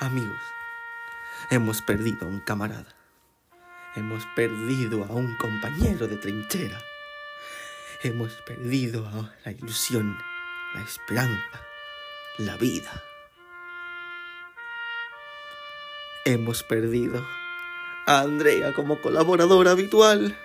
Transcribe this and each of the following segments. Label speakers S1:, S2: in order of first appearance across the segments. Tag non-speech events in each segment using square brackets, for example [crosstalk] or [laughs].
S1: Amigos, hemos perdido a un camarada. Hemos perdido a un compañero de trinchera. Hemos perdido a la ilusión, la esperanza, la vida. Hemos perdido a Andrea como colaboradora habitual.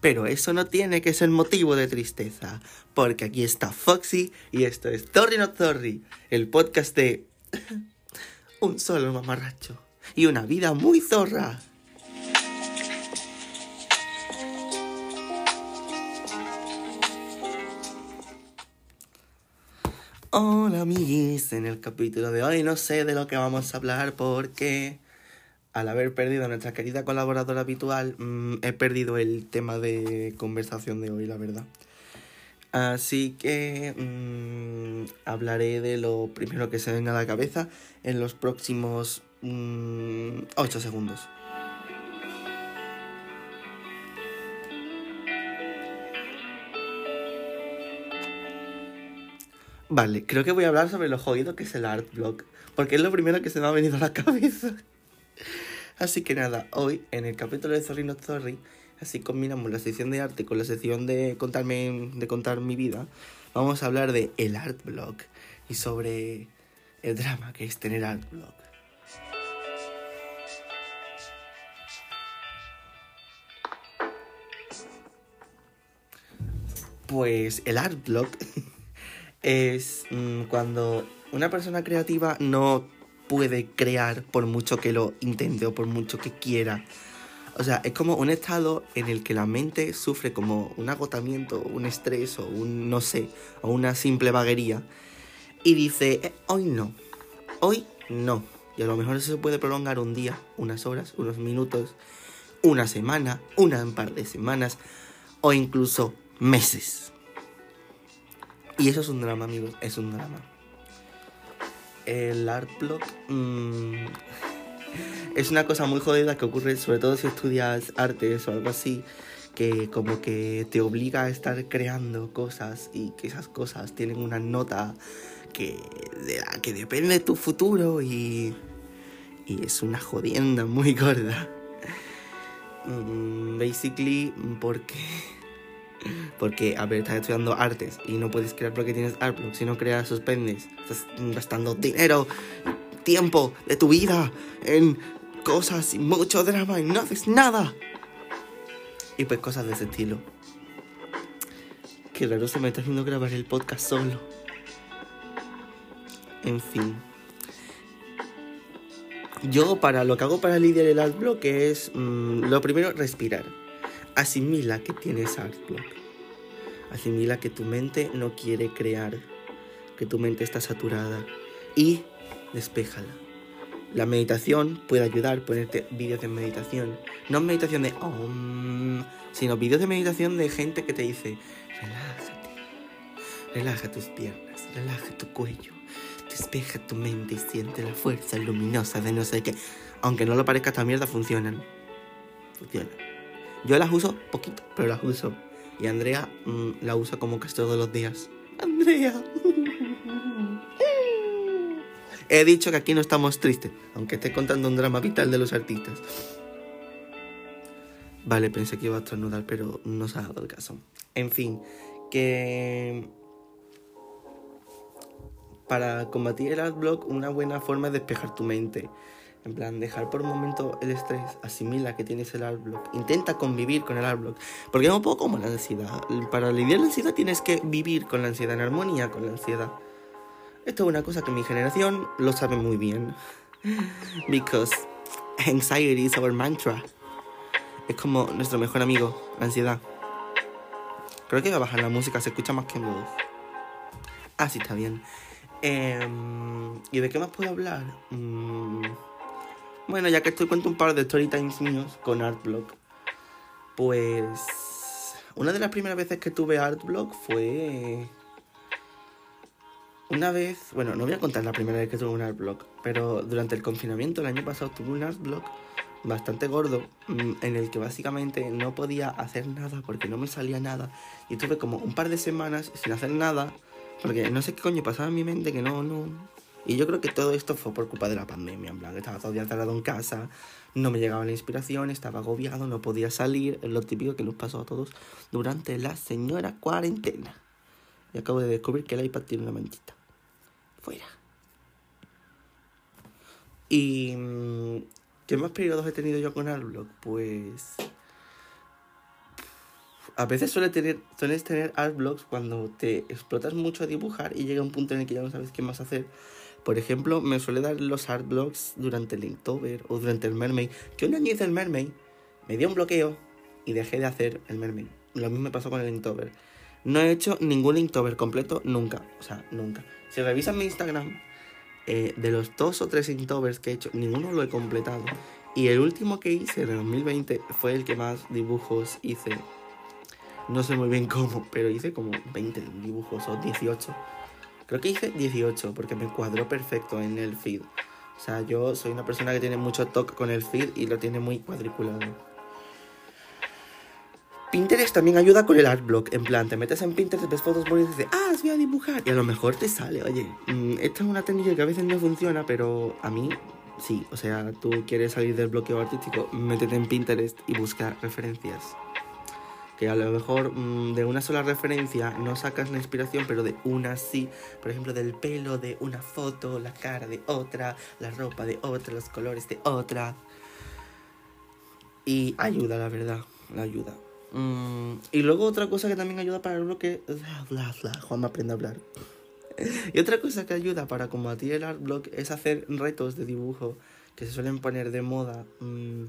S1: Pero eso no tiene que ser motivo de tristeza, porque aquí está Foxy y esto es Torri No Torri, el podcast de [coughs] un solo mamarracho y una vida muy zorra. Hola amiguis, en el capítulo de hoy no sé de lo que vamos a hablar porque al haber perdido a nuestra querida colaboradora habitual mm, he perdido el tema de conversación de hoy, la verdad. Así que mm, hablaré de lo primero que se venga a la cabeza en los próximos 8 mm, segundos. Vale, creo que voy a hablar sobre lo jodido que es el art blog, porque es lo primero que se me ha venido a la cabeza. Así que nada, hoy en el capítulo de Zorrino Zorri, así combinamos la sección de arte con la sección de contarme de contar mi vida, vamos a hablar de el art blog y sobre el drama que es tener art blog. Pues el art blog [laughs] es mm, cuando una persona creativa no puede crear por mucho que lo intente o por mucho que quiera. O sea, es como un estado en el que la mente sufre como un agotamiento, un estrés o un no sé, o una simple vaguería. Y dice, eh, hoy no, hoy no. Y a lo mejor eso se puede prolongar un día, unas horas, unos minutos, una semana, una par de semanas o incluso meses. Y eso es un drama, amigos, es un drama. El art block mm, es una cosa muy jodida que ocurre, sobre todo si estudias artes o algo así, que como que te obliga a estar creando cosas y que esas cosas tienen una nota que de la que depende tu futuro y, y es una jodienda muy gorda. Mm, basically, porque porque, a ver, estás estudiando artes y no puedes crear porque tienes Artblock. Si no creas, suspendes. Estás gastando dinero, tiempo de tu vida en cosas y mucho drama y no haces nada. Y pues cosas de ese estilo. Qué raro se me está haciendo grabar el podcast solo. En fin. Yo para lo que hago para lidiar el Artblock es mm, lo primero respirar Asimila que tienes artblock. Asimila que tu mente no quiere crear, que tu mente está saturada y despéjala. La meditación puede ayudar, ponerte vídeos de meditación. No meditación de om, sino vídeos de meditación de gente que te dice, relájate, relaja tus piernas, relaja tu cuello, despeja tu mente y siente la fuerza luminosa de no sé qué. Aunque no lo parezca, esta mierda funcionan. Funcionan. Yo las uso poquito, pero las uso. Y Andrea mm, la usa como casi todos los días. Andrea. [laughs] He dicho que aquí no estamos tristes, aunque esté contando un drama vital de los artistas. Vale, pensé que iba a estornudar, pero no se ha dado el caso. En fin, que para combatir el adblock, una buena forma es despejar tu mente. En plan, dejar por un momento el estrés, asimila que tienes el block intenta convivir con el block porque es un poco como la ansiedad. Para lidiar la ansiedad tienes que vivir con la ansiedad, en armonía con la ansiedad. Esto es una cosa que mi generación lo sabe muy bien. [laughs] Because anxiety is our mantra. Es como nuestro mejor amigo, la ansiedad. Creo que va a bajar la música, se escucha más que en voz. Ah, sí, está bien. Em, ¿Y de qué más puedo hablar? Mm, bueno, ya que estoy cuento un par de story times míos con Artblock, pues una de las primeras veces que tuve Artblock fue una vez, bueno, no voy a contar la primera vez que tuve un Artblock, pero durante el confinamiento el año pasado tuve un Artblock bastante gordo mm, en el que básicamente no podía hacer nada porque no me salía nada y estuve como un par de semanas sin hacer nada porque no sé qué coño pasaba en mi mente que no, no. Y yo creo que todo esto fue por culpa de la pandemia, en plan, estaba todo el día encerrado en casa, no me llegaba la inspiración, estaba agobiado, no podía salir, es lo típico que nos pasó a todos durante la señora cuarentena. Y acabo de descubrir que el iPad tiene una manchita. Fuera. Y... mm, ¿Qué más periodos he tenido yo con Artblock? Pues... A veces suele tener, sueles tener cuando te explotas mucho a dibujar y llega un punto en el que ya no sabes qué más hacer. Por ejemplo, me suele dar los artblocks durante el Inktober o durante el Mermaid. Que un año hice el Mermaid, me dio un bloqueo y dejé de hacer el Mermaid. Lo mismo me pasó con el Inktober. No he hecho ningún Inktober completo nunca. O sea, nunca. Si revisan mi Instagram, eh, de los dos o tres Inktovers que he hecho, ninguno lo he completado. Y el último que hice de 2020 fue el que más dibujos hice. No sé muy bien cómo, pero hice como 20 dibujos o 18. Creo que hice 18 porque me cuadró perfecto en el feed. O sea, yo soy una persona que tiene mucho toque con el feed y lo tiene muy cuadriculado. Pinterest también ayuda con el artblock. En plan, te metes en Pinterest, ves fotos bonitas y dices, ah, voy a dibujar. Y a lo mejor te sale, oye, mm, esta es una técnica que a veces no funciona, pero a mí sí. O sea, tú quieres salir del bloqueo artístico, métete en Pinterest y busca referencias. Que a lo mejor mm, de una sola referencia no sacas la inspiración, pero de una sí. Por ejemplo, del pelo de una foto, la cara de otra, la ropa de otra, los colores de otra. Y ayuda, la verdad, la ayuda. Mm, y luego otra cosa que también ayuda para el bloque... Bla, bla, Juan me aprende a hablar. [laughs] Y otra cosa que ayuda para combatir el art es hacer retos de dibujo que se suelen poner de moda mm,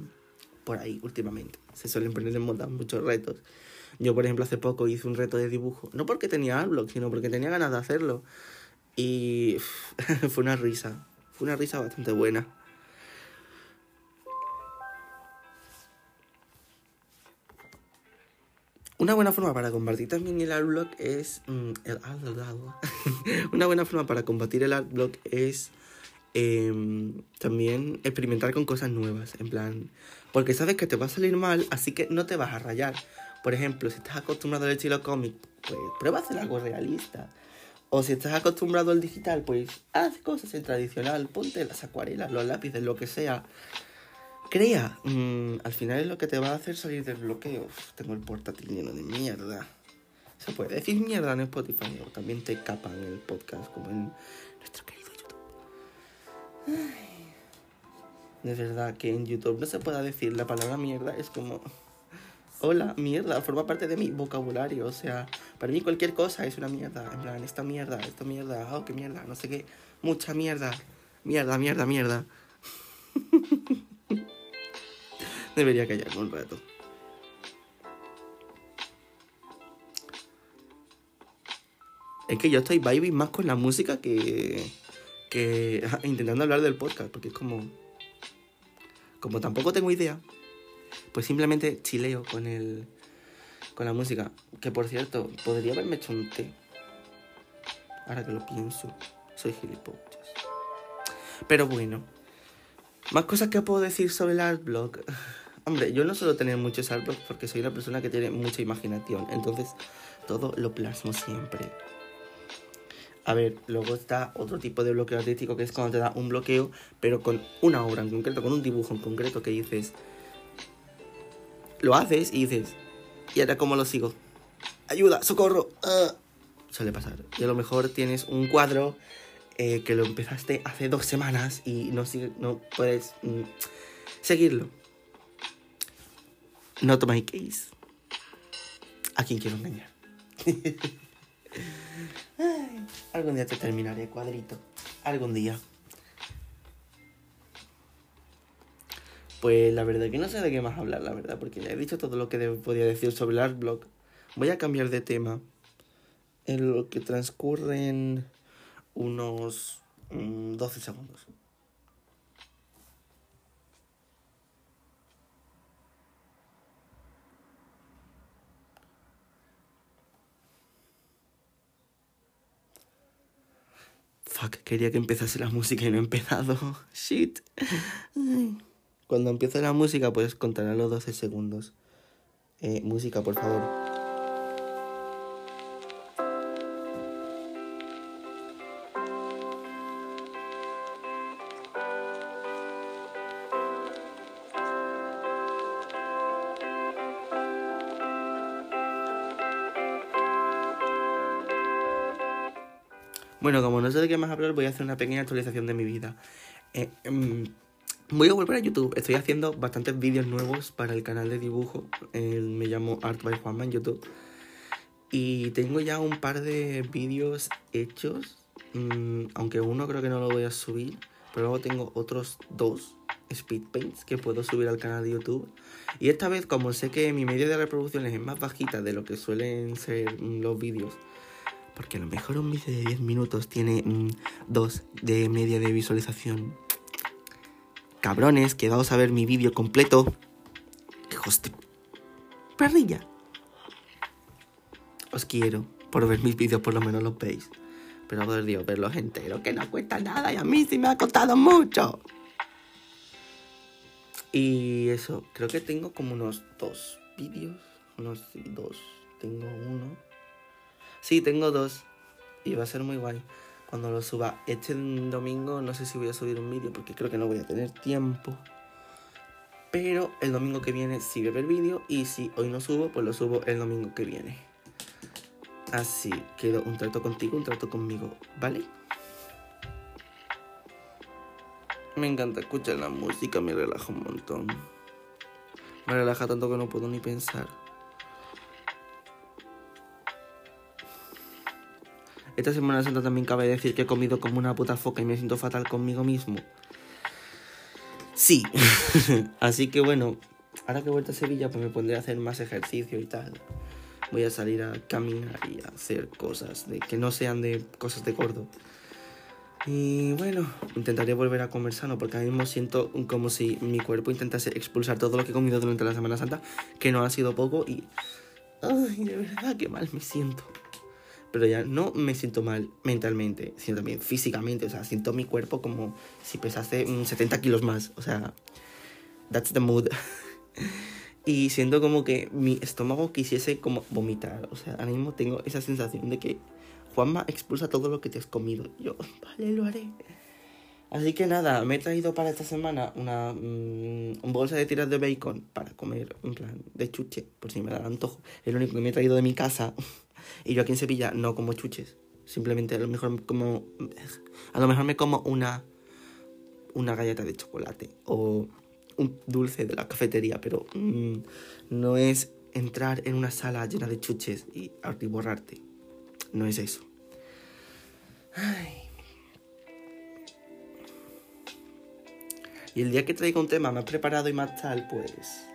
S1: por ahí últimamente. Se suelen poner de moda muchos retos. Yo, por ejemplo, hace poco hice un reto de dibujo. No porque tenía block, sino porque tenía ganas de hacerlo. Y [laughs] fue una risa. Fue una risa bastante buena. Una buena forma para combatir también el art block es. mm, el, [laughs] una buena forma para combatir el art block es em, también experimentar con cosas nuevas. En plan. Porque sabes que te va a salir mal, así que no te vas a rayar. Por ejemplo, si estás acostumbrado al estilo cómic, pues prueba hacer algo realista. O si estás acostumbrado al digital, pues haz cosas en tradicional. Ponte las acuarelas, los lápices, lo que sea. Crea. Mm, al final es lo que te va a hacer salir del bloqueo. Uf, tengo el portátil lleno de mierda. Se puede decir mierda en Spotify o también te capan el podcast como en nuestro querido. De verdad que en YouTube no se pueda decir la palabra mierda. Es como... Hola, mierda, forma parte de mi vocabulario. O sea, para mí cualquier cosa es una mierda. En plan, esta mierda, esta mierda, oh, qué mierda, no sé qué. Mucha mierda. Mierda, mierda, mierda. [laughs] Debería callarme un rato. Es que yo estoy vibing más con la música que. Que intentando hablar del podcast, porque es como. Como tampoco tengo idea, pues simplemente chileo con el. con la música. Que por cierto, podría haberme hecho un té. Ahora que lo pienso, soy gilipollas. Pero bueno. Más cosas que puedo decir sobre el artblock. [laughs] Hombre, yo no suelo tener muchos artblocks porque soy una persona que tiene mucha imaginación. Entonces, todo lo plasmo siempre. A ver, luego está otro tipo de bloqueo artístico que es cuando te da un bloqueo, pero con una obra en concreto, con un dibujo en concreto que dices. Lo haces y dices. ¿Y ahora cómo lo sigo? ¡Ayuda! ¡Socorro! ¡Ah! Suele pasar. Y a lo mejor tienes un cuadro eh, que lo empezaste hace dos semanas y no, sigue, no puedes mm, seguirlo. Not my case. ¿A quién quiero engañar? [laughs] Algún día te terminaré, cuadrito. Algún día. Pues la verdad que no sé de qué más hablar, la verdad, porque ya he dicho todo lo que podía decir sobre el artblock. Voy a cambiar de tema. En lo que transcurren unos mm, 12 segundos. Fuck, quería que empezase la música y no he empezado. [laughs] Shit. Cuando empiece la música, pues contará los 12 segundos. Eh, música, por favor. Bueno, como no sé de qué más hablar, voy a hacer una pequeña actualización de mi vida. Eh, em, voy a volver a YouTube. Estoy haciendo bastantes vídeos nuevos para el canal de dibujo. me llamo Art by Juanma en YouTube. Y tengo ya un par de vídeos hechos. Mm, aunque uno creo que no lo voy a subir. Pero luego tengo otros dos speed paints que puedo subir al canal de YouTube. Y esta vez, como sé que mi media de reproducciones es más bajita de lo que suelen ser los vídeos porque a lo mejor un vídeo de 10 minutos tiene 2 mm, de media de visualización. Cabrones, quedaos a ver mi vídeo completo. Hijos de... Perrilla. Os quiero. Por ver mis vídeos por lo menos los veis. Pero por Dios, verlos enteros, que no cuesta nada y a mí sí me ha costado mucho. Y eso, creo que tengo como unos dos vídeos. Unos dos. Tengo uno. Sí, tengo dos. Y va a ser muy guay. Cuando lo suba este domingo, no sé si voy a subir un vídeo porque creo que no voy a tener tiempo. Pero el domingo que viene sí voy a ver vídeo. Y si hoy no subo, pues lo subo el domingo que viene. Así quedo un trato contigo, un trato conmigo, ¿vale? Me encanta escuchar la música, me relaja un montón. Me relaja tanto que no puedo ni pensar. Esta Semana Santa también cabe decir que he comido como una puta foca y me siento fatal conmigo mismo. Sí. [laughs] Así que bueno, ahora que he vuelto a Sevilla, pues me pondré a hacer más ejercicio y tal. Voy a salir a caminar y a hacer cosas de, que no sean de cosas de gordo. Y bueno, intentaré volver a comer sano porque ahora mismo siento como si mi cuerpo intentase expulsar todo lo que he comido durante la Semana Santa, que no ha sido poco y... Ay, de verdad que mal me siento pero ya no me siento mal mentalmente, sino también físicamente. O sea, siento mi cuerpo como si pesase 70 kilos más. O sea, that's the mood. [laughs] y siento como que mi estómago quisiese como vomitar. O sea, ahora mismo tengo esa sensación de que Juanma expulsa todo lo que te has comido. Yo, [laughs] vale, lo haré. Así que nada, me he traído para esta semana una, mm, bolsa de tiras de bacon para comer, en plan, de chuche, por si me da antojo. Es lo único que me he traído de mi casa. [laughs] Y yo aquí en Sevilla no como chuches. Simplemente a lo mejor como. A lo mejor me como una. Una galleta de chocolate. O un dulce de la cafetería. Pero mm, no es entrar en una sala llena de chuches y borrarte. No es eso. Ay. Y el día que traiga un tema más preparado y más tal, pues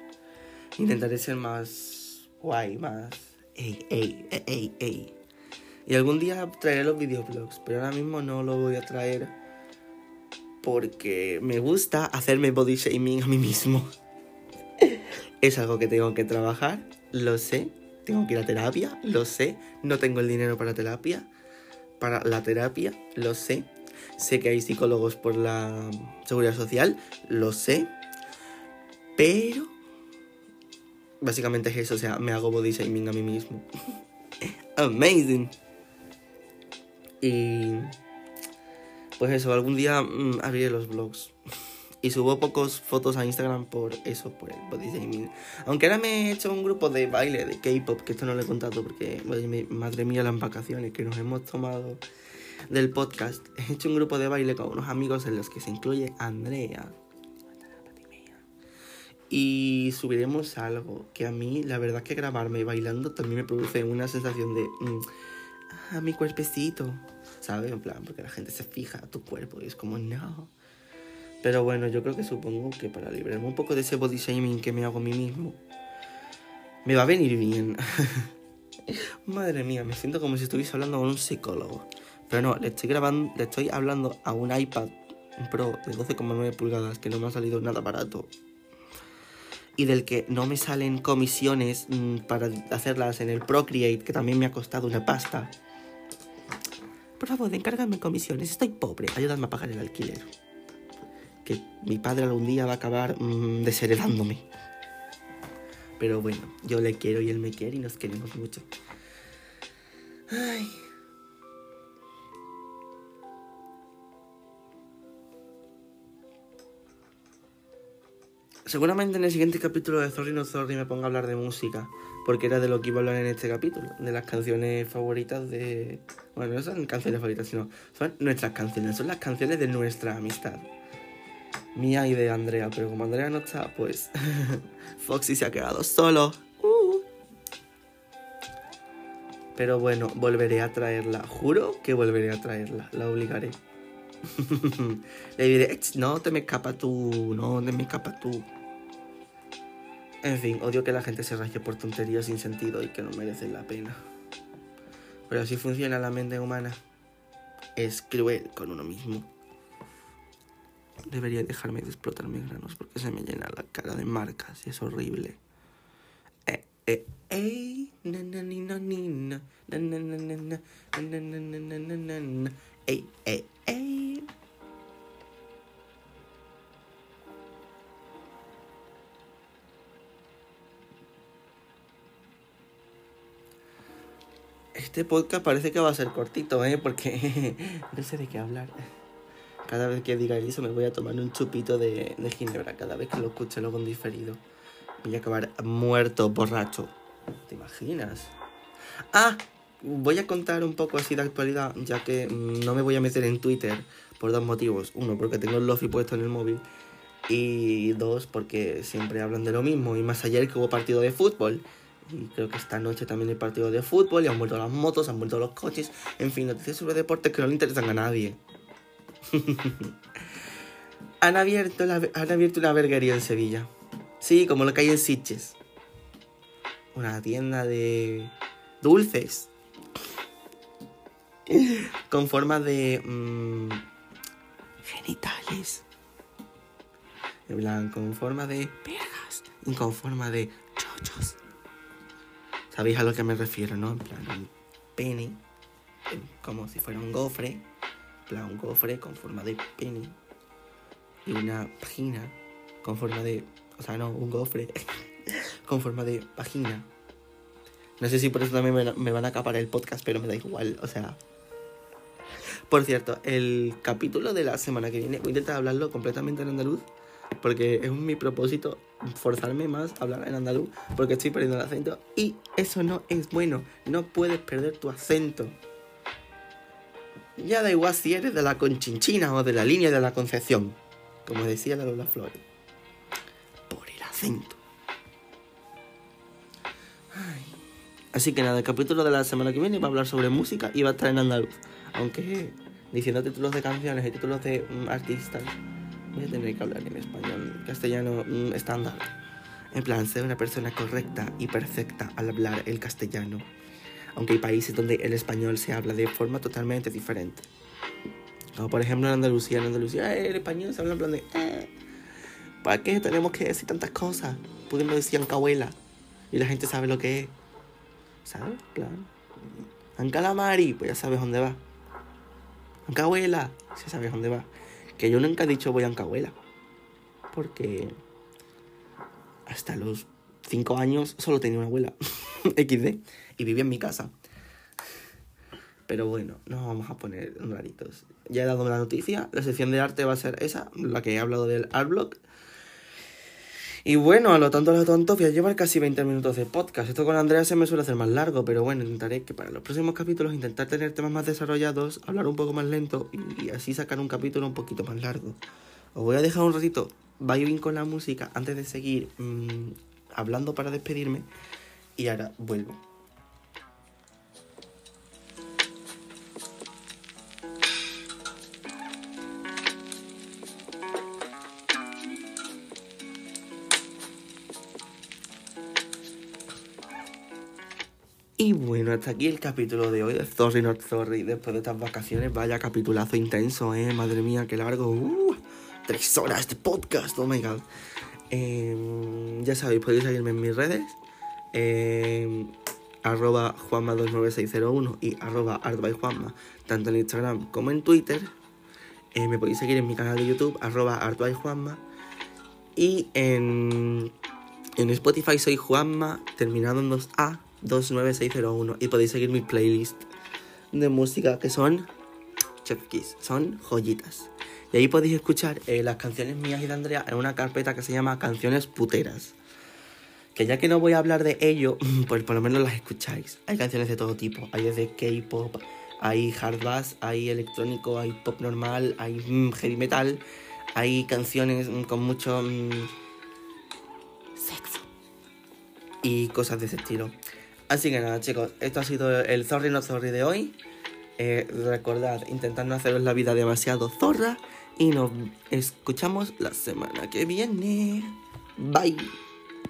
S1: intentaré ser más guay, más ey, ey, ey, ey. Y algún día traeré los videoblogs, pero ahora mismo no lo voy a traer porque me gusta hacerme body shaming a mí mismo. [laughs] es algo que tengo que trabajar, lo sé. Tengo que ir a terapia, lo sé. No tengo el dinero para terapia. Para la terapia, lo sé. Sé que hay psicólogos por la seguridad social, lo sé. Pero Básicamente es eso, o sea, me hago body shaming a mí mismo. [laughs] Amazing. Y pues eso, algún día mm, abriré los vlogs. Y subo pocos fotos a Instagram por eso, por el body shaming. Aunque ahora me he hecho un grupo de baile de K-pop, que esto no lo he contado porque, madre mía, las vacaciones que nos hemos tomado del podcast. He hecho un grupo de baile con unos amigos en los que se incluye Andrea, y subiremos algo que a mí la verdad que grabarme bailando también me produce una sensación de mm, ah, mi cuerpecito, ¿sabes? En plan, porque la gente se fija a tu cuerpo y es como no. Pero bueno, yo creo que supongo que para librarme un poco de ese body shaming que me hago a mí mismo, me va a venir bien. [laughs] Madre mía, me siento como si estuviese hablando con un psicólogo. Pero no, le estoy grabando, le estoy hablando a un iPad Pro de 12,9 pulgadas que no me ha salido nada barato y del que no me salen comisiones mm, para hacerlas en el Procreate, que también me ha costado una pasta. Por favor, encárgame comisiones, estoy pobre, ayúdame a pagar el alquiler. que mi padre algún día va a acabar mm, desheredándome. Pero bueno, yo le quiero y él me quiere y nos queremos mucho. Ay. Seguramente en el siguiente capítulo de Zorri no Zorri me ponga a hablar de música, porque era de lo que iba a hablar en este capítulo, de las canciones favoritas de... Bueno, no son canciones favoritas, sino son nuestras canciones, son las canciones de nuestra amistad. Mía y de Andrea, pero como Andrea no está, pues [laughs] Foxy se ha quedado solo. Uh. Pero bueno, volveré a traerla, juro que volveré a traerla, la obligaré. [laughs] Le diré, no te me escapa tú, no te me escapa tú. En fin, odio que la gente se raye por tonterías sin sentido y que no merecen la pena. Pero así funciona la mente humana. Es cruel con uno mismo. Debería dejarme de explotar mis granos porque se me llena la cara de marcas y es horrible. Eh, eh, ey, ey, ey, ey. Este podcast parece que va a ser cortito, ¿eh? Porque [laughs] no sé de qué hablar. Cada vez que diga eso me voy a tomar un chupito de, de ginebra. Cada vez que lo escuche luego en diferido. Voy a acabar muerto, borracho. ¿Te imaginas? Ah, voy a contar un poco así de actualidad, ya que mm, no me voy a meter en Twitter por dos motivos. Uno, porque tengo el Lofi puesto en el móvil. Y dos, porque siempre hablan de lo mismo. Y más ayer que hubo partido de fútbol. Y creo que esta noche también hay partido de fútbol. Y han vuelto las motos, han vuelto los coches. En fin, noticias sobre deportes que no le interesan a nadie. [laughs] han, abierto la, han abierto una verguería en Sevilla. Sí, como lo que hay en Sitges. Una tienda de dulces. [laughs] Con forma de... mmm, genitales. En plan, con forma de vergas. Y con forma de chochos. ¿Sabéis a lo que me refiero, no? En plan, un pene. Como si fuera un gofre. En plan, un gofre con forma de pene. Y una vagina con forma de... O sea, no, un gofre [laughs] con forma de vagina. No sé si por eso también me, van a acapar el podcast, pero me da igual, o sea... Por cierto, el capítulo de la semana que viene voy a intentar hablarlo completamente en andaluz, porque es mi propósito forzarme más a hablar en andaluz, porque estoy perdiendo el acento y eso no es bueno, no puedes perder tu acento. Ya da igual si eres de la Conchinchina o de la línea de la Concepción, como decía la Lola Flores, por el acento. Ay. Así que nada, el capítulo de la semana que viene va a hablar sobre música y va a estar en andaluz. Aunque diciendo títulos de canciones y títulos de mm, artistas, voy a tener que hablar en español, castellano mm, estándar. En plan, ser una persona correcta y perfecta al hablar el castellano. Aunque hay países donde el español se habla de forma totalmente diferente. Como por ejemplo en Andalucía. En Andalucía el español se habla en plan de... Eh, ¿Para qué tenemos que decir tantas cosas? Porque no decían cahuela. Y la gente sabe lo que es. ¿Sabes? Claro. En calamari, pues ya sabes dónde va. En cahuela, ya sabes dónde va. Que yo nunca he dicho voy a Ancahuela. Porque hasta los 5 años solo tenía una abuela. [laughs] XD. Y vivía en mi casa. Pero bueno, no vamos a poner raritos. Ya he dado la noticia. La sección de arte va a ser esa, la que he hablado del artblock. Y bueno, a lo tonto, a lo tonto, voy a llevar casi 20 minutos de podcast. Esto con Andrea se me suele hacer más largo, pero bueno, intentaré que para los próximos capítulos intentar tener temas más desarrollados, hablar un poco más lento y así sacar un capítulo un poquito más largo. Os voy a dejar un ratito, bien con la música antes de seguir mmm, hablando para despedirme y ahora vuelvo. Y bueno, hasta aquí el capítulo de hoy de Sorry Not Sorry. Después de estas vacaciones, vaya capitulazo intenso, eh. Madre mía, qué largo. Uh, tres horas de podcast, oh my god. Eh, ya sabéis, podéis seguirme en mis redes. Eh, arroba Juanma29601 y arroba artbyjuanma, tanto en Instagram como en Twitter. Eh, me podéis seguir en mi canal de YouTube, arroba Juanma. Y en, en Spotify soy Juanma, terminado en 2A, 29601. Y podéis seguir mi playlist de música que son Chef Kiss, son joyitas. Y ahí podéis escuchar eh, las canciones mías y de Andrea en una carpeta que se llama Canciones Puteras. Que ya que no voy a hablar de ello, [laughs] pues por lo menos las escucháis. Hay canciones de todo tipo. Hay desde K-pop, hay hard bass, hay electrónico, hay pop normal, hay mm, heavy metal, hay canciones mm, con mucho mm, sexo y cosas de ese estilo. Así que nada, chicos, esto ha sido el Zorri no Zorri de hoy. Eh, recordad, intentad no haceros la vida demasiado zorra y nos escuchamos la semana que viene. Bye.